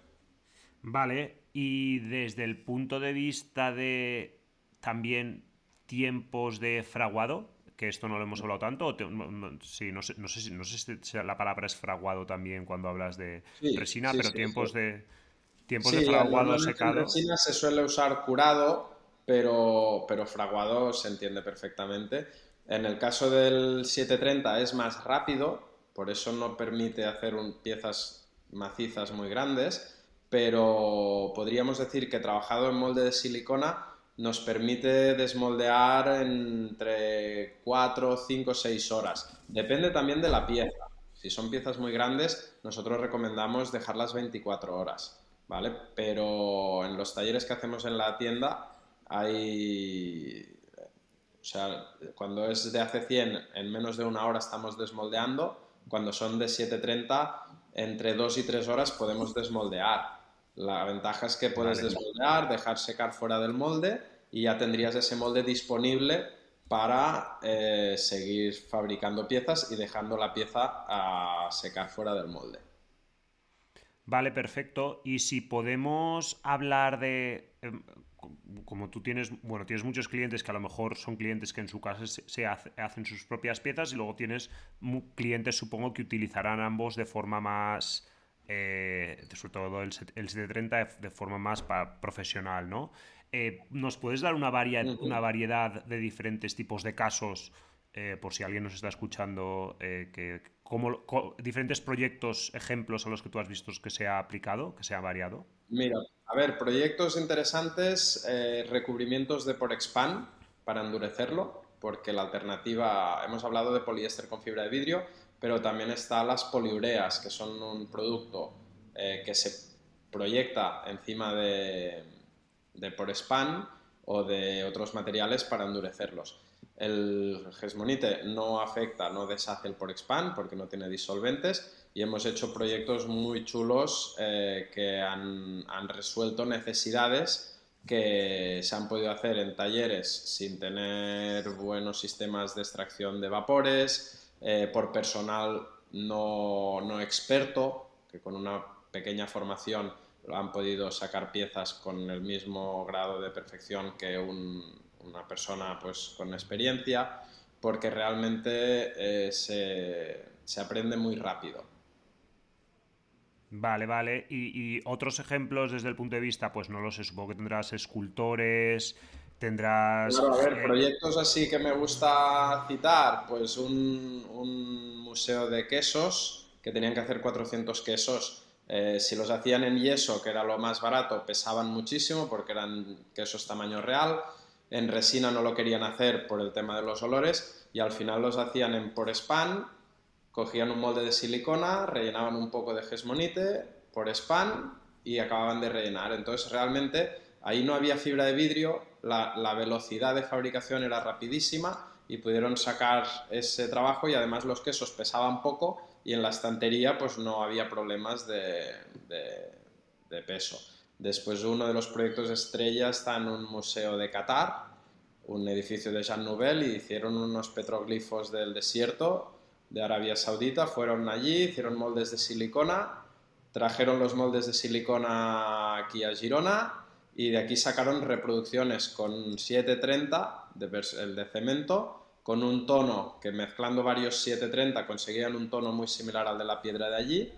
Vale, y desde el punto de vista de también tiempos de fraguado, que esto no lo hemos hablado tanto. sí, no sé, no sé, no sé si la palabra es fraguado también cuando hablas de resina, pero tiempos de tiempos de fraguado secado. En resina se suele usar curado, pero, pero fraguado se entiende perfectamente. En el caso del 730 es más rápido, por eso no permite hacer piezas macizas muy grandes, pero podríamos decir que trabajado en molde de silicona nos permite desmoldear entre 4, 5, 6 horas. Depende también de la pieza. Si son piezas muy grandes, nosotros recomendamos dejarlas 24 horas, ¿vale? Pero en los talleres que hacemos en la tienda hay... O sea, cuando es de hace 100, en menos de una hora estamos desmoldeando. Cuando son de 730, entre 2 y 3 horas podemos desmoldear. La ventaja es que puedes desmoldear, dejar secar fuera del molde y ya tendrías ese molde disponible para eh, seguir fabricando piezas y dejando la pieza a secar fuera del molde. Vale, perfecto. Y si podemos hablar de, em, como tú tienes, bueno, tienes muchos clientes que a lo mejor son clientes que en su casa se, hacen sus propias piezas y luego tienes clientes, supongo, que utilizarán ambos de forma más, eh, sobre todo el, el 730 de, forma más profesional, ¿no? Eh, ¿Nos puedes dar una, una variedad de diferentes tipos de casos, eh, por si alguien nos está escuchando, que, como, diferentes proyectos, ejemplos a los que tú has visto que se ha aplicado, que se ha variado? Mira, a ver, proyectos interesantes, eh, recubrimientos de Porexpan para endurecerlo, porque la alternativa, hemos hablado de poliéster con fibra de vidrio, pero también están las poliureas, que son un producto eh, que se proyecta encima de, de Porespan o de otros materiales para endurecerlos. El Gesmonite no afecta, no deshace el Porexpan porque no tiene disolventes y hemos hecho proyectos muy chulos eh, que han, han, resuelto necesidades que se han podido hacer en talleres sin tener buenos sistemas de extracción de vapores, eh, por personal no, no, experto, que con una pequeña formación han podido sacar piezas con el mismo grado de perfección que una persona pues, con experiencia, porque realmente eh, se, se aprende muy rápido. Vale, vale. Y, otros ejemplos desde el punto de vista, pues no lo sé, supongo que tendrás escultores, tendrás... Claro, a ver, eh, proyectos así que me gusta citar, pues un, un, museo de quesos, que tenían que hacer 400 quesos. Eh, si los hacían en yeso, que era lo más barato, pesaban muchísimo porque eran quesos tamaño real. En resina no lo querían hacer por el tema de los olores y al final los hacían en por span cogían un molde de silicona, rellenaban un poco de gesmonite por span y acababan de rellenar. Entonces realmente ahí no había fibra de vidrio, la, velocidad de fabricación era rapidísima y pudieron sacar ese trabajo y además los quesos pesaban poco y en la estantería pues no había problemas de, de, peso. Después uno de los proyectos estrella está en un museo de Qatar, un edificio de Jean Nouvel y hicieron unos petroglifos del desierto de Arabia Saudita, fueron allí, hicieron moldes de silicona, trajeron los moldes de silicona aquí a Girona y de aquí sacaron reproducciones con 730, de, el de cemento, con un tono que mezclando varios 730 conseguían un tono muy similar al de la piedra de allí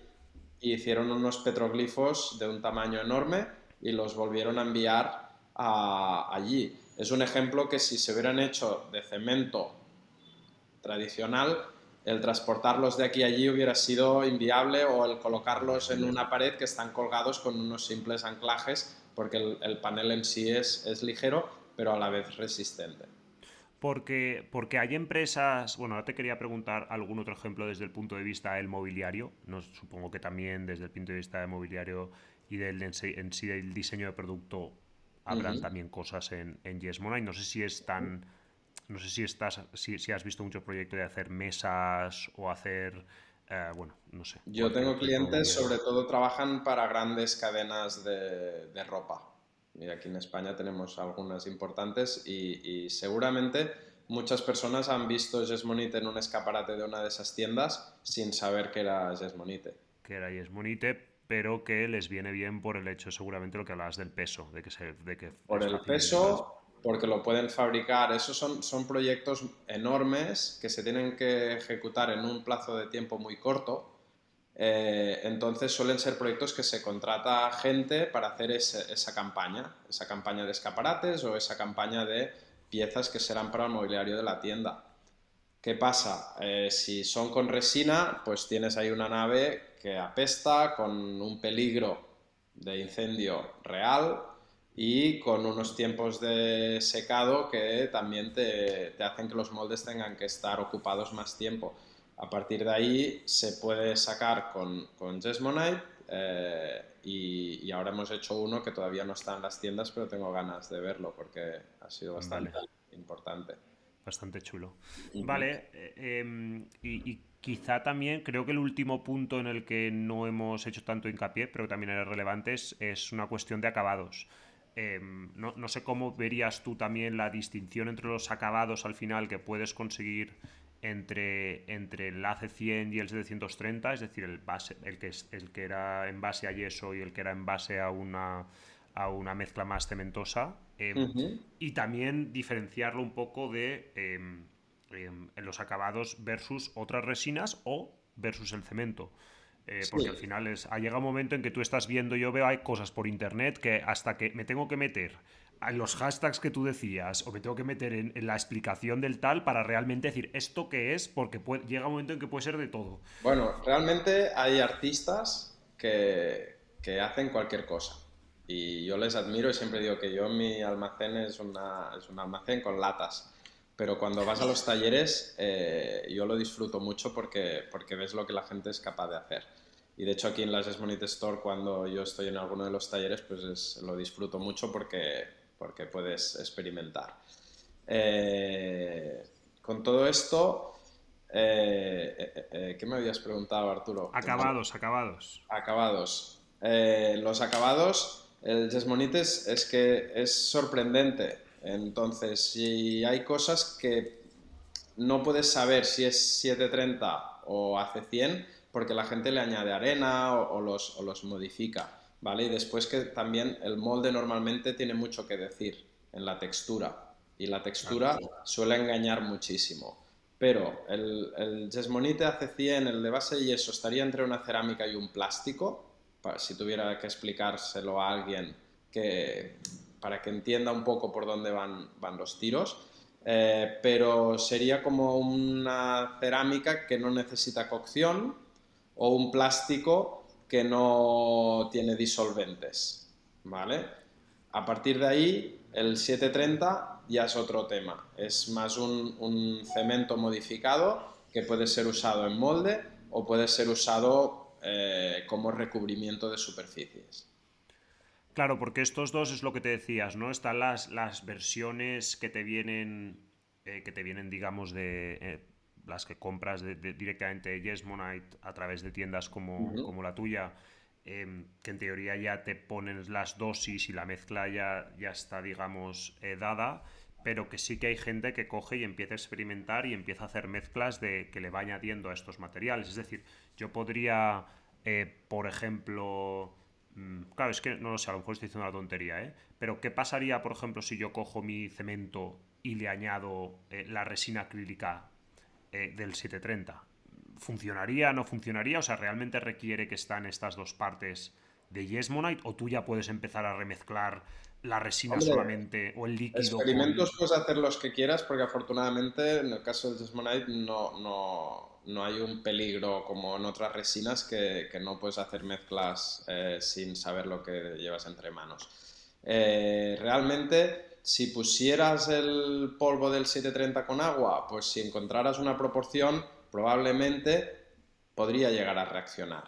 y hicieron unos petroglifos de un tamaño enorme y los volvieron a enviar a, allí. Es un ejemplo que si se hubieran hecho de cemento tradicional, el transportarlos de aquí a allí hubiera sido inviable o el colocarlos en una pared que están colgados con unos simples anclajes porque el, panel en sí es, es, ligero pero a la vez resistente. Porque, porque hay empresas, bueno, ahora te quería preguntar algún otro ejemplo desde el punto de vista del mobiliario, no, supongo que también desde el punto de vista del mobiliario y del, en, sí, del diseño de producto habrán también cosas en, en Yesmona y no sé si es tan no sé si estás, si, si has visto mucho proyecto de hacer mesas o hacer, eh, bueno, no sé. Yo tengo clientes, sobre todo trabajan para grandes cadenas de, de ropa. Y aquí en España tenemos algunas importantes y, y, seguramente muchas personas han visto Jesmonite en un escaparate de una de esas tiendas sin saber que era Jesmonite. Que era Jesmonite, pero que les viene bien por el hecho, seguramente lo que hablabas del peso, de que se, de que por el peso porque lo pueden fabricar. Esos son, son proyectos enormes que se tienen que ejecutar en un plazo de tiempo muy corto. Eh, entonces suelen ser proyectos que se contrata gente para hacer esa campaña, esa campaña de escaparates o esa campaña de piezas que serán para el mobiliario de la tienda. ¿Qué pasa? Eh, si son con resina, pues tienes ahí una nave que apesta con un peligro de incendio real, y con unos tiempos de secado que también te, te, hacen que los moldes tengan que estar ocupados más tiempo. A partir de ahí se puede sacar con, con Jesmonite eh, y, y, ahora hemos hecho uno que todavía no está en las tiendas, pero tengo ganas de verlo porque ha sido bastante importante. Bastante chulo. Vale, eh, em, y, y quizá también creo que el último punto en el que no hemos hecho tanto hincapié, pero que también era relevante, es, es una cuestión de acabados. Em, no, sé cómo verías tú también la distinción entre los acabados al final que puedes conseguir entre, entre el AC100 y el 730, es decir, el, base, el, que, es, el que era en base a yeso y el que era en base a una, a una mezcla más cementosa. Em, y también diferenciarlo un poco de em, los acabados versus otras resinas o versus el cemento. Eh, porque al final es, ha llegado un momento en que tú estás viendo, yo veo, hay cosas por internet que hasta que me tengo que meter en los hashtags que tú decías o me tengo que meter en, la explicación del tal para realmente decir esto qué es, porque llega un momento en que puede ser de todo. Bueno, realmente hay artistas que, que hacen cualquier cosa. Y yo les admiro y siempre digo que yo mi almacén es, una, es un almacén con latas. Pero cuando vas a los talleres, eh, yo lo disfruto mucho porque, porque ves lo que la gente es capaz de hacer. Y de hecho aquí en la Money Store, cuando yo estoy en alguno de los talleres, pues lo disfruto mucho porque, porque puedes experimentar. Eh, con todo esto, eh, ¿qué me habías preguntado, Arturo? Acabados, acabados. Acabados. los acabados, el Jesmonites es que es sorprendente entonces, si hay cosas que no puedes saber si es 730 o hace 100 porque la gente le añade arena o, los, modifica, ¿vale? Y después que también el molde normalmente tiene mucho que decir en la textura y la textura suele engañar muchísimo. Pero el, el Jesmonite hace 100, el de base y eso estaría entre una cerámica y un plástico, si tuviera que explicárselo a alguien que para que entienda un poco por dónde van, van los tiros. Eh, pero sería como una cerámica que no necesita cocción o un plástico que no tiene disolventes, ¿vale? A partir de ahí, el 730 ya es otro tema. Es más un, cemento modificado que puede ser usado en molde o puede ser usado eh, como recubrimiento de superficies. Claro, porque estos dos es lo que te decías, ¿no? Están las, las versiones que te vienen, eh, que te vienen, digamos, de eh, las que compras de, directamente Yesmonite a través de tiendas como, como la tuya, em, que en teoría ya te ponen las dosis y la mezcla ya, ya está, digamos, eh, dada, pero que sí que hay gente que coge y empieza a experimentar y empieza a hacer mezclas de que le va añadiendo a estos materiales. Es decir, yo podría, por ejemplo claro, es que no lo sé, a lo mejor estoy diciendo una tontería, ¿eh? Pero ¿qué pasaría, por ejemplo, si yo cojo mi cemento y le añado eh, la resina acrílica eh, del 730? ¿Funcionaría, no funcionaría? O sea, ¿realmente requiere que están estas dos partes de Yesmonite o tú ya puedes empezar a remezclar la resina solamente o el líquido? Experimentos puedes hacer los que quieras porque afortunadamente en el caso del Yesmonite no, no, no hay un peligro como en otras resinas que, no puedes hacer mezclas eh, sin saber lo que llevas entre manos. Eh, realmente, si pusieras el polvo del 730 con agua, pues si encontraras una proporción, probablemente podría llegar a reaccionar.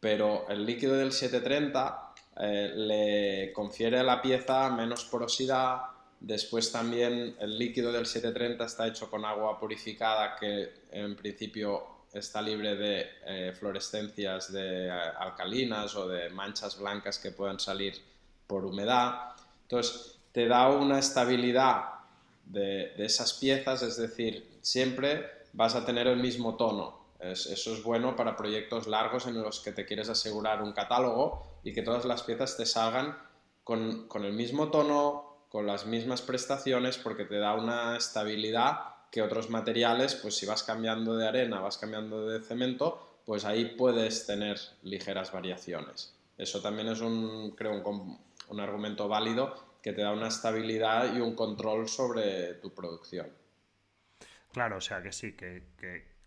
Pero el líquido del 730 eh, le confiere a la pieza menos porosidad, Después también el líquido del 730 está hecho con agua purificada que en principio está libre de eh, fluorescencias de eh, alcalinas o de manchas blancas que puedan salir por humedad. Entonces te da una estabilidad de, esas piezas, es decir, siempre vas a tener el mismo tono. eso es bueno para proyectos largos en los que te quieres asegurar un catálogo y que todas las piezas te salgan con, con el mismo tono, con las mismas prestaciones porque te da una estabilidad que otros materiales, pues si vas cambiando de arena, vas cambiando de cemento, pues ahí puedes tener ligeras variaciones. Eso también es un, creo, un, un argumento válido que te da una estabilidad y un control sobre tu producción. Claro, o sea que sí, que,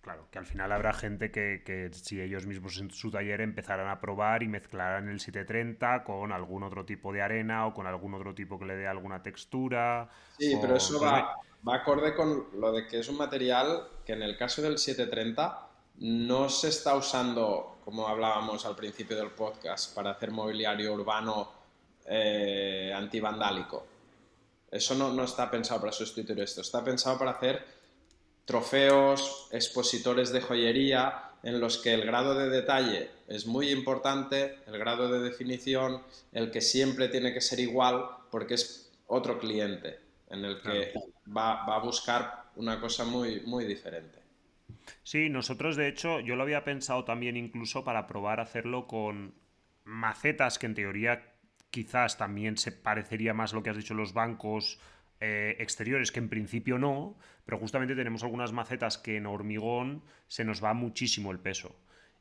Claro, que al final habrá gente que, si ellos mismos en su taller empezaran a probar y mezclaran el 730 con algún otro tipo de arena o con algún otro tipo que le dé alguna textura. Sí, pero eso va, va acorde con lo de que es un material que en el caso del 730 no se está usando, como hablábamos al principio del podcast, para hacer mobiliario urbano eh, antivandálico. Eso no, no está pensado para sustituir esto, está pensado para hacer trofeos, expositores de joyería, en los que el grado de detalle es muy importante, el grado de definición, el que siempre tiene que ser igual, porque es otro cliente en el que va, a buscar una cosa muy, muy diferente. Sí, nosotros de hecho, yo lo había pensado también incluso para probar hacerlo con macetas que en teoría quizás también se parecería más a lo que has dicho los bancos eh, exteriores, que en principio no, pero justamente tenemos algunas macetas que en hormigón se nos va muchísimo el peso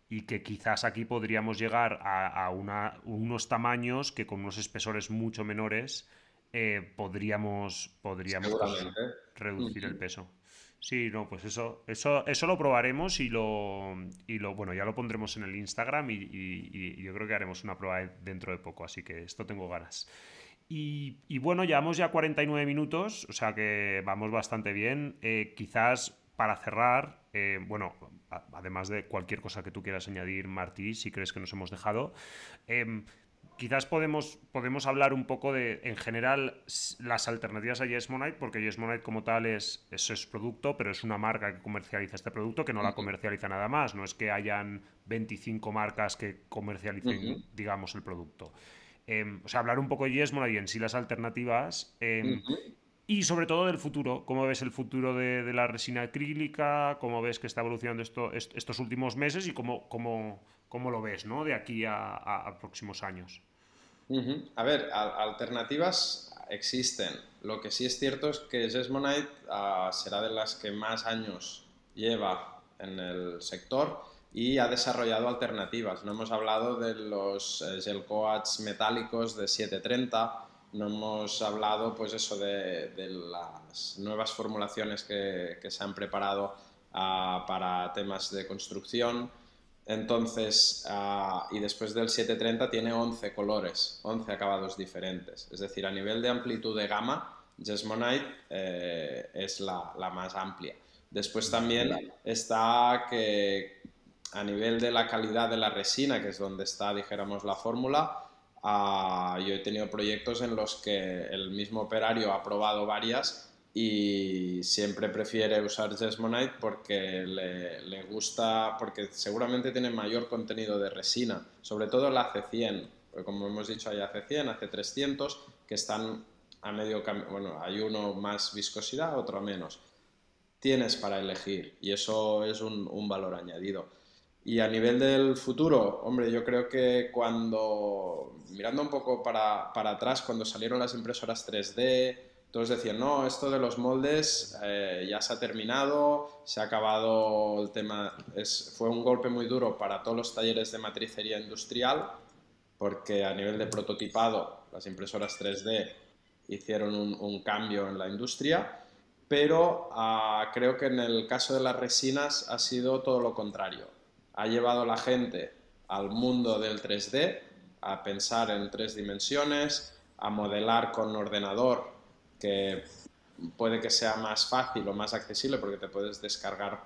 y que quizás aquí podríamos llegar a, unos tamaños que con unos espesores mucho menores eh, podríamos, podríamos reducir el peso. Sí, no, pues eso, eso, eso lo probaremos y lo, y lo, bueno, ya lo pondremos en el Instagram y, yo creo que haremos una prueba dentro de poco, así que esto tengo ganas. Y, y bueno, llevamos ya 49 minutos, o sea que vamos bastante bien. Eh, quizás para cerrar, eh, bueno, además de cualquier cosa que tú quieras añadir, Martí, si crees que nos hemos dejado, em, quizás podemos, podemos hablar un poco de, en general, las alternativas a Yesmonite, porque Yesmonite como tal es, es, producto, pero es una marca que comercializa este producto, que no la comercializa nada más. No es que hayan 25 marcas que comercialicen, digamos, el producto. Em, o sea, hablar un poco de Yesmonite y en sí las alternativas. Em, y sobre todo del futuro, cómo ves el futuro de, la resina acrílica, cómo ves que está evolucionando esto, estos últimos meses y cómo, cómo, cómo lo ves ¿no? de aquí a, próximos años. A ver, alternativas existen. Lo que sí es cierto es que Jesmonite ah, será de las que más años lleva en el sector y ha desarrollado alternativas. No hemos hablado de los eh, gel coats metálicos de 730 no hemos hablado pues eso de, las nuevas formulaciones que, se han preparado ah, para temas de construcción. Entonces, ah, y después del 730 tiene 11 colores, 11 acabados diferentes. Es decir, a nivel de amplitud de gama, Jesmonite eh, es la, la, más amplia. Después también está que a nivel de la calidad de la resina, que es donde está, dijéramos, la fórmula, yo he tenido proyectos en los que el mismo operario ha probado varias y siempre prefiere usar Jesmonite porque le, gusta, porque seguramente tiene mayor contenido de resina, sobre todo el AC100, porque como hemos dicho hay AC100, AC300, que están a medio cambio, bueno, hay uno más viscosidad, otro menos. Tienes para elegir y eso es un, un valor añadido. Y a nivel del futuro, hombre, yo creo que cuando, mirando un poco para, para atrás, cuando salieron las impresoras 3D, todos decían, no, esto de los moldes eh, ya se ha terminado, se ha acabado el tema, fue un golpe muy duro para todos los talleres de matricería industrial, porque a nivel de prototipado las impresoras 3D hicieron un, cambio en la industria, pero ah, creo que en el caso de las resinas ha sido todo lo contrario ha llevado a la gente al mundo del 3D, a pensar en tres dimensiones, a modelar con ordenador, que puede que sea más fácil o más accesible porque te puedes descargar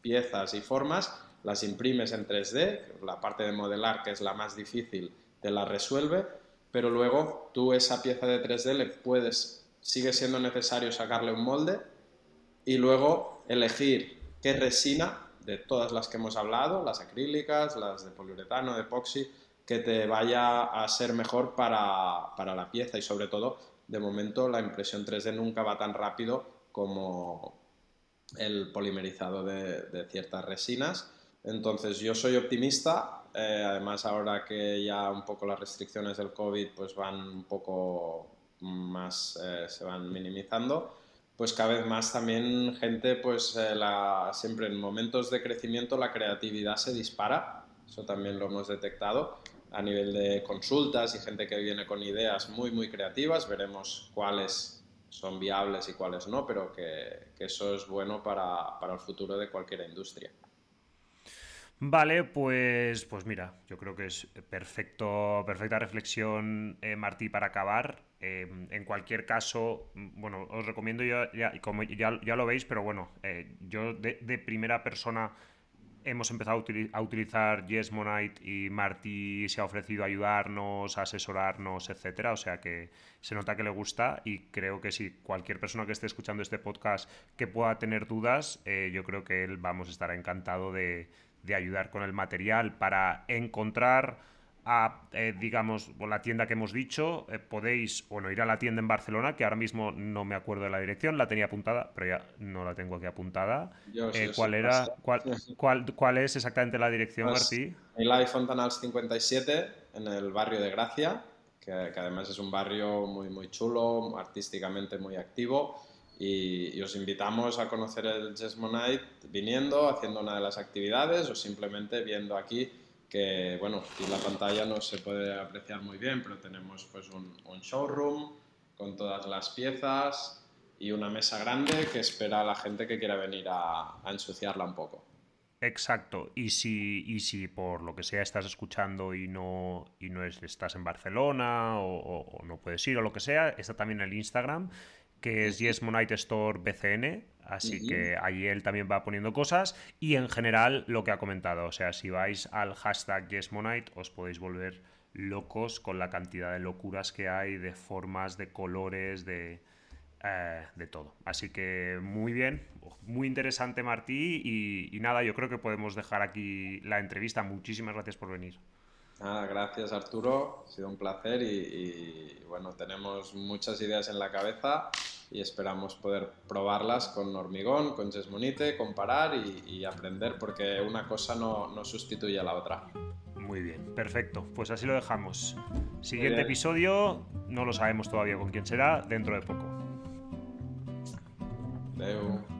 piezas y formas, las imprimes en 3D, la parte de modelar que es la más difícil te la resuelve, pero luego tú esa pieza de 3D le puedes, sigue siendo necesario sacarle un molde y luego elegir qué resina de todas las que hemos hablado, las acrílicas, las de poliuretano, de epoxi, que te vaya a ser mejor para, la pieza y sobre todo, de momento, la impresión 3D nunca va tan rápido como el polimerizado de, ciertas resinas. Entonces yo soy optimista, eh, además ahora que ya un poco las restricciones del COVID pues van un poco más, eh, se van minimizando, pues cada vez más también gente, pues eh, la, siempre en momentos de crecimiento la creatividad se dispara, eso también lo hemos detectado a nivel de consultas y gente que viene con ideas muy, muy creativas, veremos cuáles son viables y cuáles no, pero que, eso es bueno para, el futuro de cualquier industria. Vale, pues, pues mira, yo creo que es perfecto, perfecta reflexión, eh, Martí, para acabar. Em, en cualquier caso, bueno, os recomiendo ya, ya como ya, lo veis, pero bueno, eh, yo de, primera persona hemos empezado a, utilizar Yesmonite y Marty se ha ofrecido ayudarnos, a asesorarnos, etcétera. O sea que se nota que le gusta y creo que si cualquier persona que esté escuchando este podcast que pueda tener dudas, eh, yo creo que él vamos a estar encantado de, de ayudar con el material para encontrar a, eh, digamos, la tienda que hemos dicho, eh, podéis, bueno, ir a la tienda en Barcelona, que ahora mismo no me acuerdo de la dirección, la tenía apuntada, pero ya no la tengo aquí apuntada. Eh, ¿Cuál era, cuál, cuál, es exactamente la dirección, pues, Martí? El iPhone Fontanals 57, en el barrio de Gracia, que, además es un barrio muy, muy chulo, artísticamente muy activo. Y, y, os invitamos a conocer el Jesmonite viniendo, haciendo una de las actividades o simplemente viendo aquí que bueno, aquí la pantalla no se puede apreciar muy bien, pero tenemos pues un, showroom con todas las piezas y una mesa grande que espera a la gente que quiera venir a, ensuciarla un poco. Exacto. Y si, y si por lo que sea estás escuchando y no, y no estás en Barcelona o, no puedes ir o lo que sea, está también el Instagram, que es Yes Store BCN. Así que ahí él también va poniendo cosas y en general lo que ha comentado, o sea, si vais al hashtag YesMonite os podéis volver locos con la cantidad de locuras que hay, de formas, de colores, de, eh, de todo. Así que muy bien, muy interesante Martí y, nada, yo creo que podemos dejar aquí la entrevista. Muchísimas gracias por venir. Nada, gracias Arturo, ha sido un placer y bueno, tenemos muchas ideas en la cabeza y esperamos poder probarlas con hormigón, con Jesmonite, comparar y, aprender porque una cosa no, no, sustituye a la otra. Muy bien, perfecto. Pues así lo dejamos. Siguiente episodio, no lo sabemos todavía con quién será, dentro de poco. Adeu.